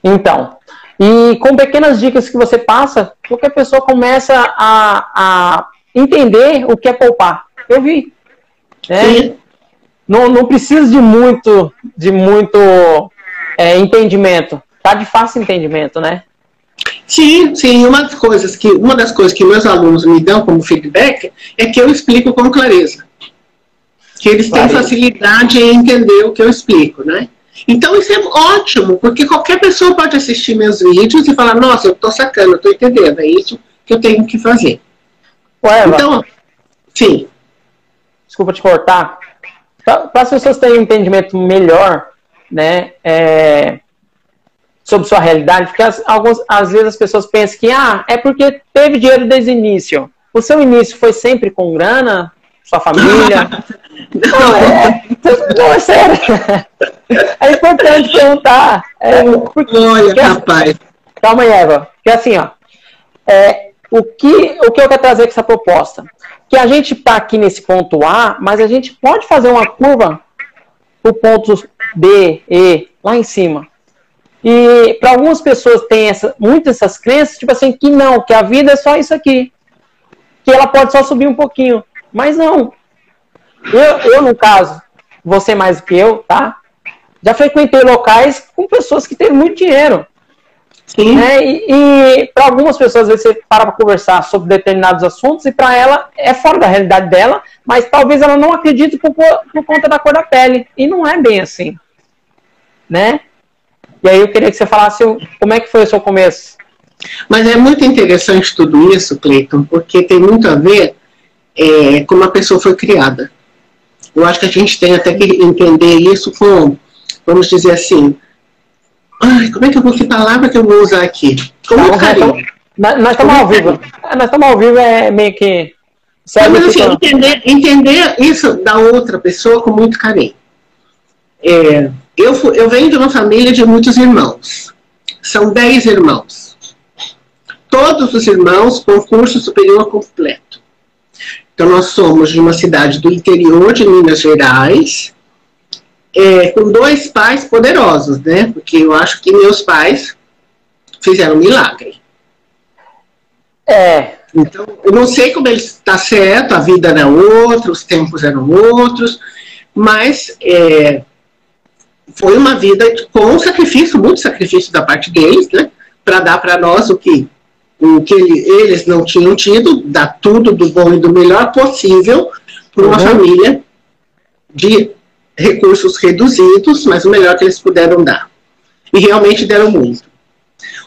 Então, e com pequenas dicas que você passa, qualquer pessoa começa a, a entender o que é poupar. Eu vi. Né? Sim. Não, não precisa de muito, de muito é, entendimento. Tá de fácil entendimento, né? Sim, sim. Uma das coisas que uma das coisas que meus alunos me dão como feedback é que eu explico com clareza. Que eles têm facilidade em entender o que eu explico, né? Então isso é ótimo, porque qualquer pessoa pode assistir meus vídeos e falar, nossa, eu estou sacando, eu estou entendendo, é isso que eu tenho que fazer. Ué, então, sim. Desculpa te cortar. Para as pessoas terem um entendimento melhor, né, é, sobre sua realidade, porque as, algumas, às vezes as pessoas pensam que, ah, é porque teve dinheiro desde o início. O seu início foi sempre com grana? Sua família? não, é, não, é sério. É importante perguntar. É, porque, Olha, porque, rapaz. Calma aí, Eva. Porque assim, ó, é, o, que, o que eu quero trazer com essa proposta? Que a gente está aqui nesse ponto A, mas a gente pode fazer uma curva para o ponto B, E, lá em cima. E para algumas pessoas tem essa, muitas essas crenças, tipo assim, que não, que a vida é só isso aqui. Que ela pode só subir um pouquinho. Mas não. Eu, eu no caso, você mais do que eu, tá? Já frequentei locais com pessoas que têm muito dinheiro. Sim. Né? E, e para algumas pessoas, às vezes, você para para conversar sobre determinados assuntos e para ela é fora da realidade dela, mas talvez ela não acredite por, por conta da cor da pele. E não é bem assim. Né? E aí eu queria que você falasse como é que foi o seu começo. Mas é muito interessante tudo isso, Cleiton, porque tem muito a ver é, como a pessoa foi criada. Eu acho que a gente tem até que entender isso com, vamos dizer assim, ai, como é que eu vou, que palavra que eu vou usar aqui? Com muito carinho. Nós, nós estamos ao vivo. É, nós estamos ao vivo, é meio que. Mas, assim, entender, entender isso da outra pessoa com muito carinho. É, eu, eu venho de uma família de muitos irmãos. São dez irmãos. Todos os irmãos com curso superior completo. Então, nós somos de uma cidade do interior de Minas Gerais, é, com dois pais poderosos, né? Porque eu acho que meus pais fizeram um milagre. É. Então, eu não sei como ele está certo, a vida era outra, os tempos eram outros, mas é, foi uma vida com sacrifício, muito sacrifício da parte deles, né? Para dar para nós o que, o que eles não tinham tido, dar tudo do bom e do melhor possível para uma uhum. família de recursos reduzidos, mas o melhor que eles puderam dar. E realmente deram muito.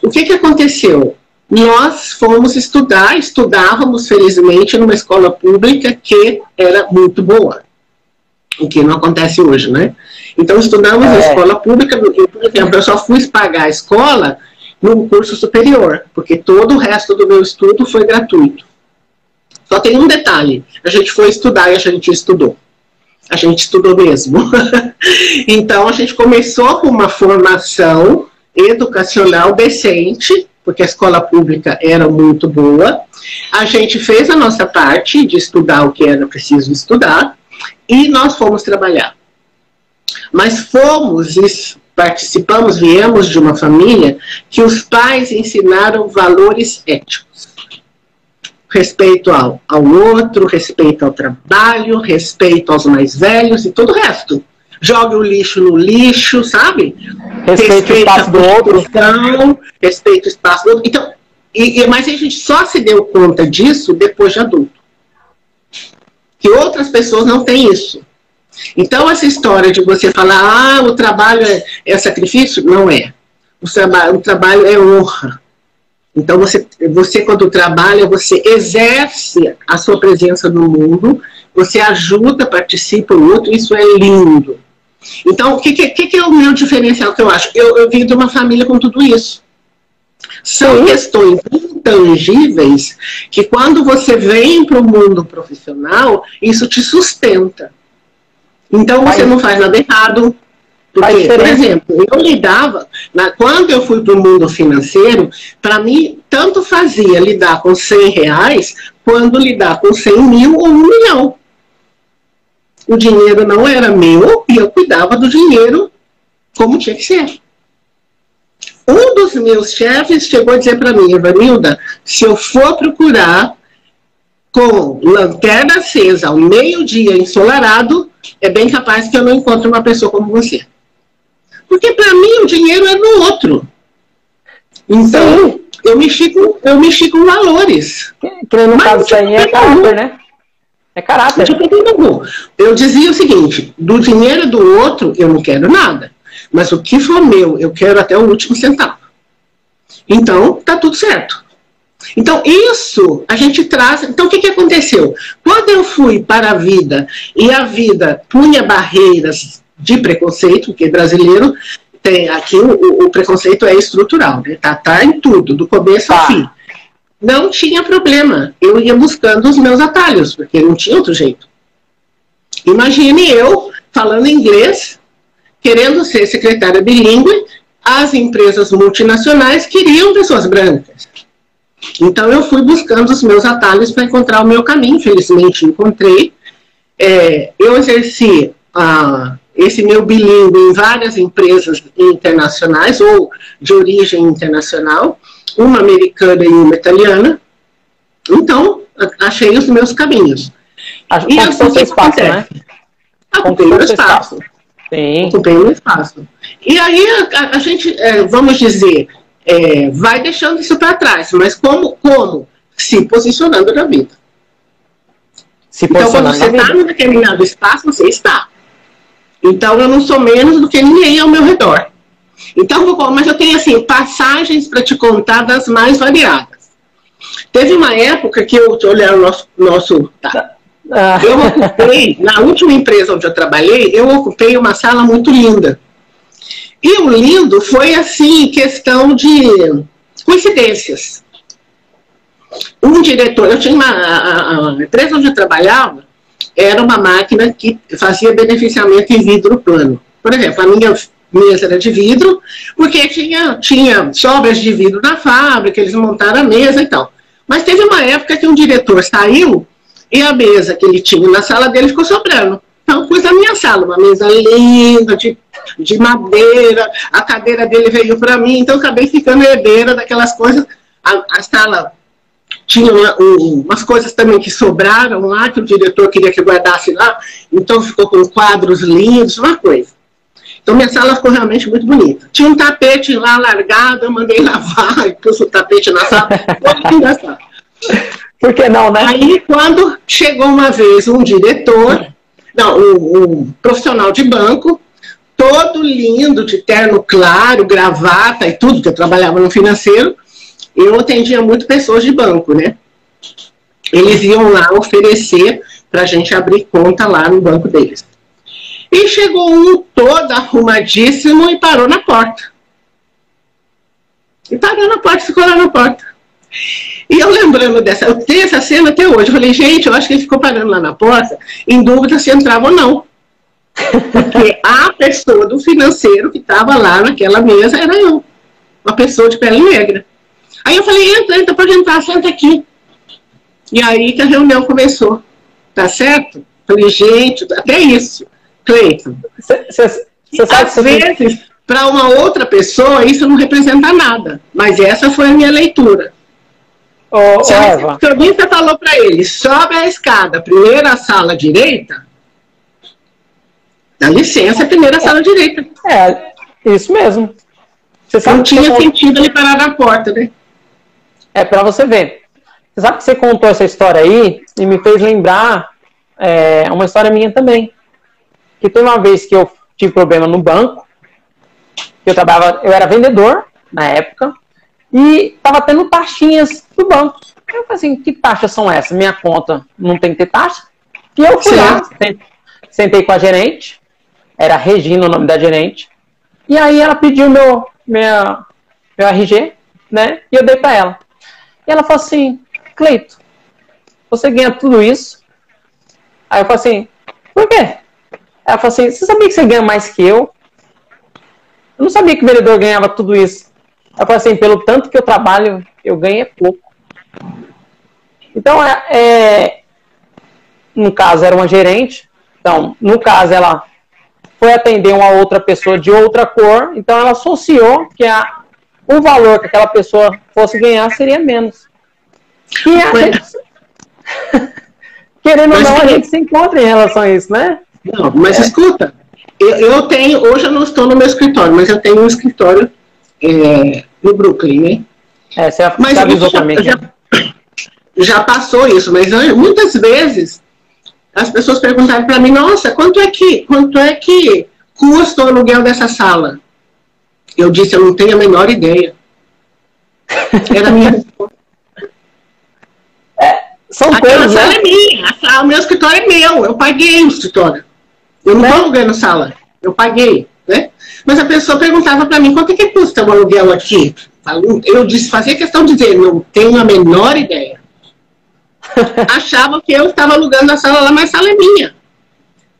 O que, que aconteceu? Nós fomos estudar, estudávamos, felizmente, numa escola pública que era muito boa o que não acontece hoje, né? Então, estudamos é. na escola pública, por exemplo, eu só fui pagar a escola no curso superior, porque todo o resto do meu estudo foi gratuito. Só tem um detalhe, a gente foi estudar e a gente estudou. A gente estudou mesmo. então, a gente começou com uma formação educacional decente, porque a escola pública era muito boa. A gente fez a nossa parte de estudar o que era preciso estudar, e nós fomos trabalhar. Mas fomos, participamos, viemos de uma família que os pais ensinaram valores éticos. Respeito ao, ao outro, respeito ao trabalho, respeito aos mais velhos e todo o resto. Jogue o lixo no lixo, sabe? Respeito o espaço do outro. Respeito o espaço do outro. Então, e, e, mas a gente só se deu conta disso depois de adulto que outras pessoas não têm isso. Então, essa história de você falar, ah, o trabalho é, é sacrifício, não é. O trabalho, o trabalho é honra. Então, você, você, quando trabalha, você exerce a sua presença no mundo, você ajuda, participa o outro, isso é lindo. Então, o que, que, que é o meu diferencial que eu acho? Eu, eu vim de uma família com tudo isso. São questões intangíveis que quando você vem para o mundo profissional, isso te sustenta. Então você não faz nada errado. Porque, por exemplo, eu lidava, na, quando eu fui para o mundo financeiro, para mim, tanto fazia lidar com 100 reais, quando lidar com 100 mil ou um milhão. O dinheiro não era meu e eu cuidava do dinheiro como tinha que ser. Um dos meus chefes chegou a dizer para mim, Evanilda, se eu for procurar com lanterna acesa ao meio-dia ensolarado, é bem capaz que eu não encontre uma pessoa como você. Porque para mim o dinheiro é do outro. Então, eu mexi com, eu mexi com valores. Que no Mas caso aí é caráter, né? É caráter. Eu dizia o seguinte: do dinheiro do outro eu não quero nada. Mas o que for meu, eu quero até o último centavo. Então, tá tudo certo. Então, isso a gente traz. Então, o que, que aconteceu? Quando eu fui para a vida e a vida punha barreiras de preconceito, porque brasileiro tem aqui o, o preconceito é estrutural, né? Tá, tá em tudo, do começo ao tá. fim. Não tinha problema. Eu ia buscando os meus atalhos, porque não tinha outro jeito. Imagine eu falando inglês, querendo ser secretária bilíngue, as empresas multinacionais queriam pessoas brancas. Então eu fui buscando os meus atalhos para encontrar o meu caminho. Felizmente encontrei. É, eu exerci a, esse meu bilíngue em várias empresas internacionais ou de origem internacional, uma americana e uma italiana. Então, achei os meus caminhos. Acho e assim que espaço, né? Ocupei o espaço. Sim. Ocupei o espaço. E aí a, a gente, é, vamos dizer, é, vai deixando isso para trás, mas como, como? Se posicionando na vida. Se então, quando você está em determinado espaço, você está. Então eu não sou menos do que ninguém ao meu redor. Então, mas eu tenho assim, passagens para te contar das mais variadas. Teve uma época que eu olhar o nosso. nosso tá. Ah. Eu ocupei, na última empresa onde eu trabalhei, eu ocupei uma sala muito linda. E o lindo foi assim, questão de coincidências. Um diretor, eu tinha uma. A, a empresa onde eu trabalhava, era uma máquina que fazia beneficiamento em vidro plano. Por exemplo, a minha mesa era de vidro, porque tinha, tinha sobras de vidro na fábrica, eles montaram a mesa e tal. Mas teve uma época que um diretor saiu e a mesa que ele tinha na sala dele ficou sobrando. Então, pus na minha sala, uma mesa linda, de, de madeira, a cadeira dele veio para mim, então acabei ficando herdeira daquelas coisas. A, a sala tinha uma, um, umas coisas também que sobraram lá, que o diretor queria que guardasse lá, então ficou com quadros lindos, uma coisa. Então minha sala ficou realmente muito bonita. Tinha um tapete lá largado, eu mandei lavar e pus o tapete na sala, ficou linda a sala. Por que não, né? Aí quando chegou uma vez um diretor, não, um, um profissional de banco, todo lindo, de terno claro, gravata e tudo, que eu trabalhava no financeiro, eu atendia muito pessoas de banco, né? Eles iam lá oferecer para a gente abrir conta lá no banco deles. E chegou um todo arrumadíssimo e parou na porta. E parou na porta, ficou lá na porta. E eu lembrando dessa, eu tenho essa cena até hoje. Eu falei, gente, eu acho que ele ficou parando lá na porta, em dúvida se entrava ou não. Porque a pessoa do financeiro que estava lá naquela mesa era eu. Uma pessoa de pele negra. Aí eu falei, entra, entra, pode entrar, senta aqui. E aí que a reunião começou. Tá certo? Falei, gente, até isso, Cleiton. Às vezes, para uma outra pessoa, isso não representa nada. Mas essa foi a minha leitura. Oh, Se a recepcionista falou para ele, sobe a escada, primeira sala direita, dá licença, primeira sala direita. É, isso mesmo. Você não tinha sentido ele parar na porta, né? É para você ver. Você sabe que você contou essa história aí e me fez lembrar é, uma história minha também. Que tem uma vez que eu tive problema no banco, que eu trabalhava, eu era vendedor na época, e estava tendo taxinhas do banco. Eu falei assim, que taxas são essas? Minha conta não tem que ter taxa. E eu fui lá, sentei com a gerente, era Regina o nome da gerente, e aí ela pediu meu, minha, meu RG, né? E eu dei para ela. E ela falou assim, Cleito, você ganha tudo isso? Aí eu falei assim, por quê? Ela falou assim, você sabia que você ganha mais que eu? Eu não sabia que o vereador ganhava tudo isso. Ela falou assim, pelo tanto que eu trabalho, eu ganho é pouco. Então, é, é, no caso, era uma gerente. Então, no caso, ela foi atender uma outra pessoa de outra cor, então ela associou que a, o valor que aquela pessoa fosse ganhar seria menos. E a gente, querendo ou não, a gente se encontra em relação a isso, né? Não, mas é. escuta, eu, eu, tenho, hoje eu não estou no meu escritório, mas eu tenho um escritório é, no Brooklyn, né? É, você mas avisou já, também. Já, já passou isso, mas muitas vezes as pessoas perguntaram para mim, nossa, quanto é que quanto é que custa o aluguel dessa sala? Eu disse, eu não tenho a menor ideia. Era a minha resposta. É, são Aquela coisas, sala né? é minha, sala, o meu escritório é meu, eu paguei o escritório. Eu não estou né? alugando sala, eu paguei, né? Mas a pessoa perguntava para mim, quanto é que custa o aluguel aqui? Eu disse, fazia questão de dizer, não tenho a menor ideia. Achava que eu estava alugando a sala lá, mas a sala é minha.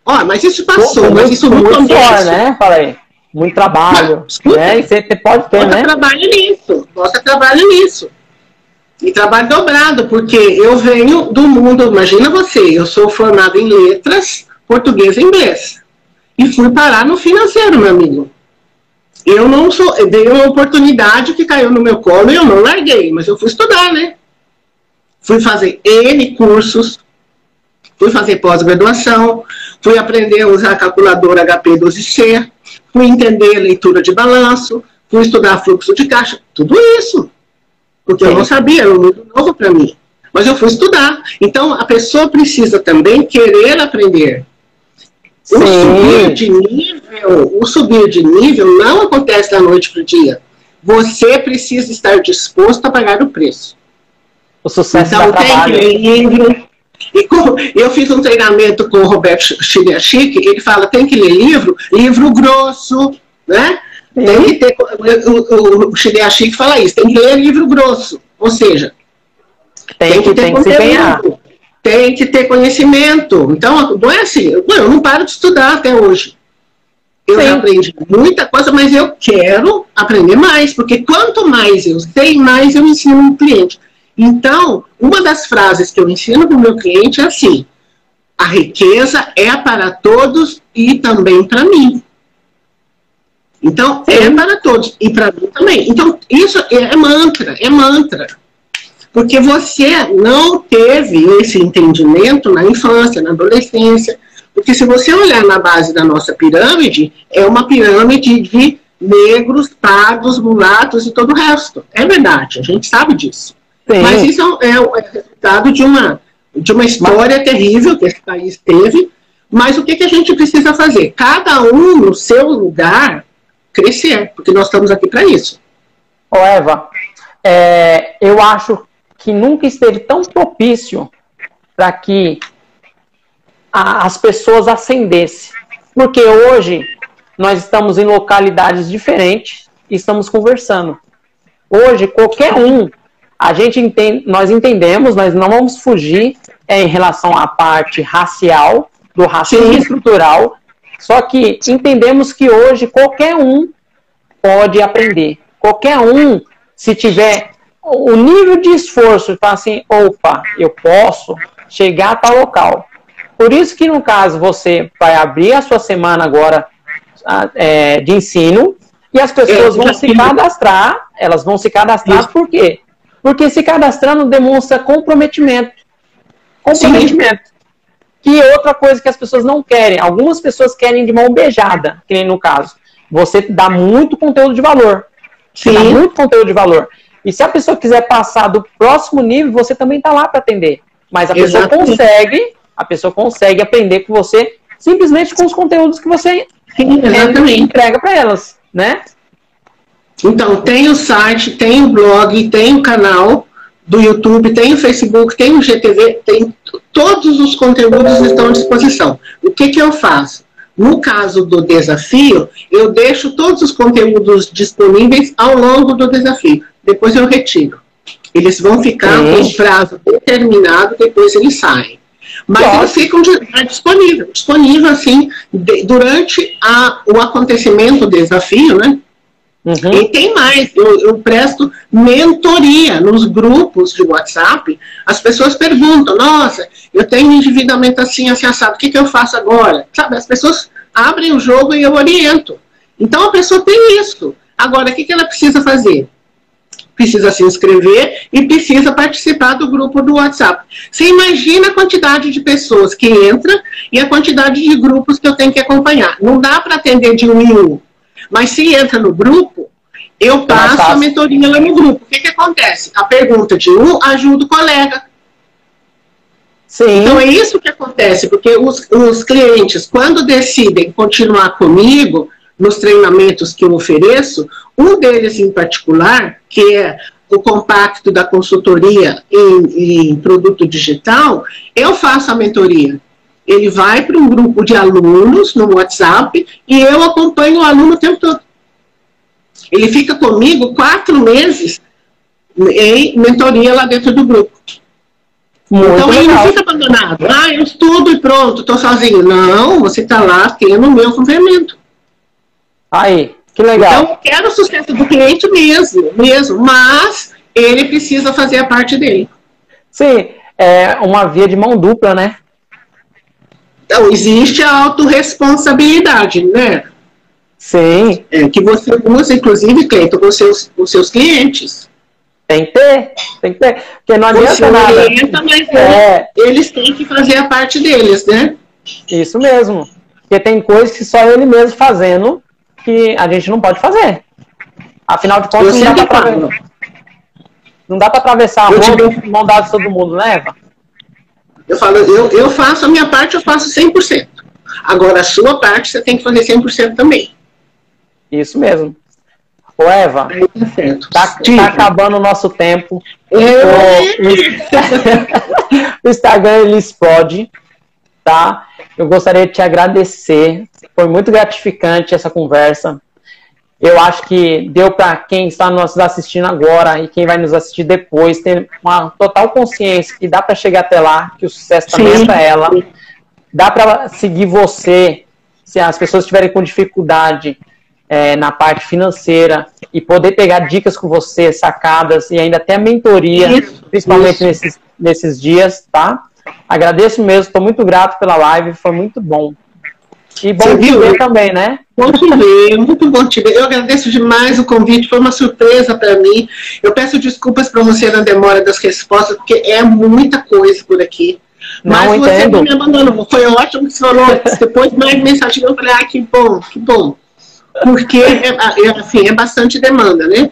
Ó, mas isso passou, mas isso muito fora, né? Falei. Muito trabalho. Mas, né? E você pode ter, né? trabalho nisso. Nossa, trabalho nisso. E trabalho dobrado, porque eu venho do mundo, imagina você, eu sou formado em letras, português e inglês. E fui parar no financeiro, meu amigo. Eu não sou, dei uma oportunidade que caiu no meu colo e eu não larguei, mas eu fui estudar, né? Fui fazer N cursos, fui fazer pós-graduação, fui aprender a usar a calculadora HP12C, fui entender a leitura de balanço, fui estudar fluxo de caixa, tudo isso. Porque eu não sabia, era muito novo para mim. Mas eu fui estudar. Então, a pessoa precisa também querer aprender. O subir de nível, o subir de nível não acontece da noite para o dia. Você precisa estar disposto a pagar o preço. O sucesso então, tem trabalho. que ler livro. E eu fiz um treinamento com o Roberto Chiriachique, ele fala, tem que ler livro, livro grosso, né? Tem que ter, o, o, o fala isso, tem que ler livro grosso, ou seja, tem, tem que, que ter tem conteúdo tem que ter conhecimento. Então, não é assim, eu não paro de estudar até hoje. Eu já aprendi muita coisa, mas eu quero aprender mais, porque quanto mais eu sei, mais eu ensino um cliente. Então, uma das frases que eu ensino para o meu cliente é assim: a riqueza é para todos e também para mim. Então, é Sim. é para todos e para mim também. Então, isso é mantra, é mantra. Porque você não teve esse entendimento na infância, na adolescência. Porque se você olhar na base da nossa pirâmide, é uma pirâmide de negros, pardos, mulatos e todo o resto. É verdade, a gente sabe disso. Sim. Mas isso é, é o resultado de uma, de uma história Mas... terrível que esse país teve. Mas o que, que a gente precisa fazer? Cada um no seu lugar crescer, porque nós estamos aqui para isso. Ô Eva, é, eu acho que nunca esteve tão propício para que a, as pessoas ascendessem. Porque hoje nós estamos em localidades diferentes e estamos conversando. Hoje, qualquer um, a gente entende, nós entendemos, nós não vamos fugir é, em relação à parte racial, do racismo Sim. estrutural, só que entendemos que hoje qualquer um pode aprender. Qualquer um, se tiver o nível de esforço, tá assim, opa, eu posso chegar a tal local. Por isso que, no caso, você vai abrir a sua semana agora é, de ensino e as pessoas vão se cadastrar, elas vão se cadastrar isso. por quê? Porque se cadastrando demonstra comprometimento. Comprometimento. Sim. Que outra coisa que as pessoas não querem. Algumas pessoas querem de mão beijada, que nem no caso. Você dá muito conteúdo de valor. Sim. Dá muito conteúdo de valor. E se a pessoa quiser passar do próximo nível, você também está lá para atender. Mas a pessoa Exatamente. consegue, a pessoa consegue aprender com você simplesmente com os conteúdos que você Sim, entrega para elas, né? Então, tem o site, tem o blog, tem o canal do YouTube, tem o Facebook, tem o GTV, tem todos os conteúdos estão à disposição. O que, que eu faço? No caso do desafio, eu deixo todos os conteúdos disponíveis ao longo do desafio depois eu retiro. Eles vão ficar com um prazo determinado, depois eles saem. Mas Nossa. eles ficam é disponível, disponível assim, de, durante a, o acontecimento do desafio, né? Uhum. E tem mais, eu, eu, presto mentoria nos grupos de WhatsApp. As pessoas perguntam: Nossa, eu tenho endividamento assim, assim, assado, o que, que eu faço agora? Sabe, as pessoas abrem o jogo e eu oriento. Então a pessoa tem isso. Agora, o que, que ela precisa fazer? Precisa se inscrever e precisa participar do grupo do WhatsApp. Você imagina a quantidade de pessoas que entra e a quantidade de grupos que eu tenho que acompanhar. Não dá para atender de um em um. Mas se entra no grupo, eu passo a mentoria lá no grupo. O que, que acontece? A pergunta de um ajuda o colega. Sim. Então é isso que acontece, porque os, os clientes, quando decidem continuar comigo, nos treinamentos que eu ofereço, um deles em particular, que é o compacto da consultoria em, em produto digital, eu faço a mentoria. Ele vai para um grupo de alunos no WhatsApp e eu acompanho o aluno o tempo todo. Ele fica comigo quatro meses em mentoria lá dentro do grupo. Muito então legal. ele não fica abandonado. Ah, eu estudo e pronto, estou sozinho. Não, você está lá tendo o meu complemento. Aí, que legal. Então, quero o sucesso do cliente mesmo, mesmo, mas ele precisa fazer a parte dele. Sim, é uma via de mão dupla, né? Então, existe a autorresponsabilidade, né? Sim. É, que você usa, inclusive, Cleiton, com os seus, com seus clientes. Tem que ter, tem que ter. Porque não adianta você nada. Orienta, mas é. eles têm que fazer a parte deles, né? Isso mesmo. Porque tem coisas que só ele mesmo fazendo que a gente não pode fazer. Afinal de contas, não dá, pra, não dá pra atravessar a rua com mão dada todo mundo, né, Eva? Eu falo, eu, eu faço a minha parte, eu faço 100%. Agora, a sua parte, você tem que fazer 100% também. Isso mesmo. Ô, Eva, tá, tá, tá acabando o nosso tempo. Eu... O, Instagram, ele explode, tá? Eu gostaria de te agradecer. Foi muito gratificante essa conversa. Eu acho que deu para quem está nos assistindo agora e quem vai nos assistir depois ter uma total consciência que dá para chegar até lá, que o sucesso também Sim. é para ela. Dá para seguir você se as pessoas estiverem com dificuldade é, na parte financeira e poder pegar dicas com você, sacadas e ainda até mentoria, isso, principalmente isso. Nesses, nesses dias, tá? Agradeço mesmo, estou muito grato pela live, foi muito bom. E bom Você te viu? ver também, né? Bom te ver, muito bom te ver. Eu agradeço demais o convite, foi uma surpresa para mim. Eu peço desculpas para você na demora das respostas, porque é muita coisa por aqui. Mas você não me abandonou. Foi ótimo que você falou. Depois mais mensagem eu falei, ah, que bom, que bom. Porque é, é, assim, é bastante demanda, né?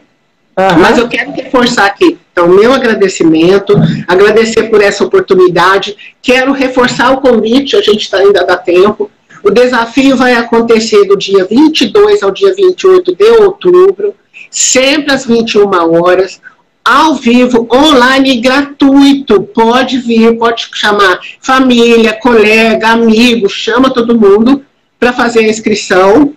Uhum. Mas eu quero reforçar aqui. Então, meu agradecimento, agradecer por essa oportunidade. Quero reforçar o convite, a gente tá, ainda dá tempo. O desafio vai acontecer do dia 22 ao dia 28 de outubro, sempre às 21 horas, ao vivo, online, gratuito. Pode vir, pode chamar família, colega, amigo, chama todo mundo para fazer a inscrição.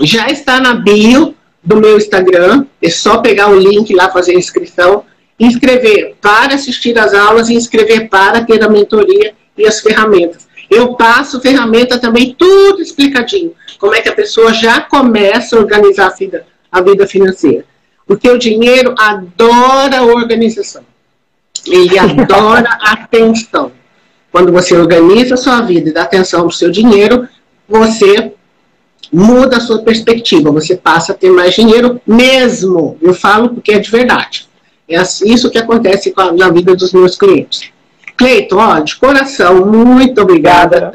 Já está na bio do meu Instagram, é só pegar o link lá, fazer a inscrição, inscrever para assistir às aulas e inscrever para ter a mentoria e as ferramentas. Eu passo ferramenta também, tudo explicadinho, como é que a pessoa já começa a organizar a vida, a vida financeira. Porque o dinheiro adora organização. Ele adora atenção. Quando você organiza a sua vida e dá atenção ao seu dinheiro, você muda a sua perspectiva, você passa a ter mais dinheiro mesmo. Eu falo porque é de verdade. É assim, isso que acontece na vida dos meus clientes. Cleiton, ó, de coração, muito obrigada.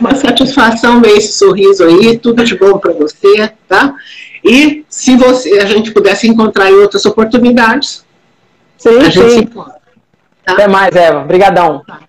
Uma satisfação ver esse sorriso aí, tudo de bom para você, tá? E se você, a gente pudesse encontrar em outras oportunidades, sim, a gente sim. se encontra. Tá? Até mais, Eva. Obrigadão. Tá.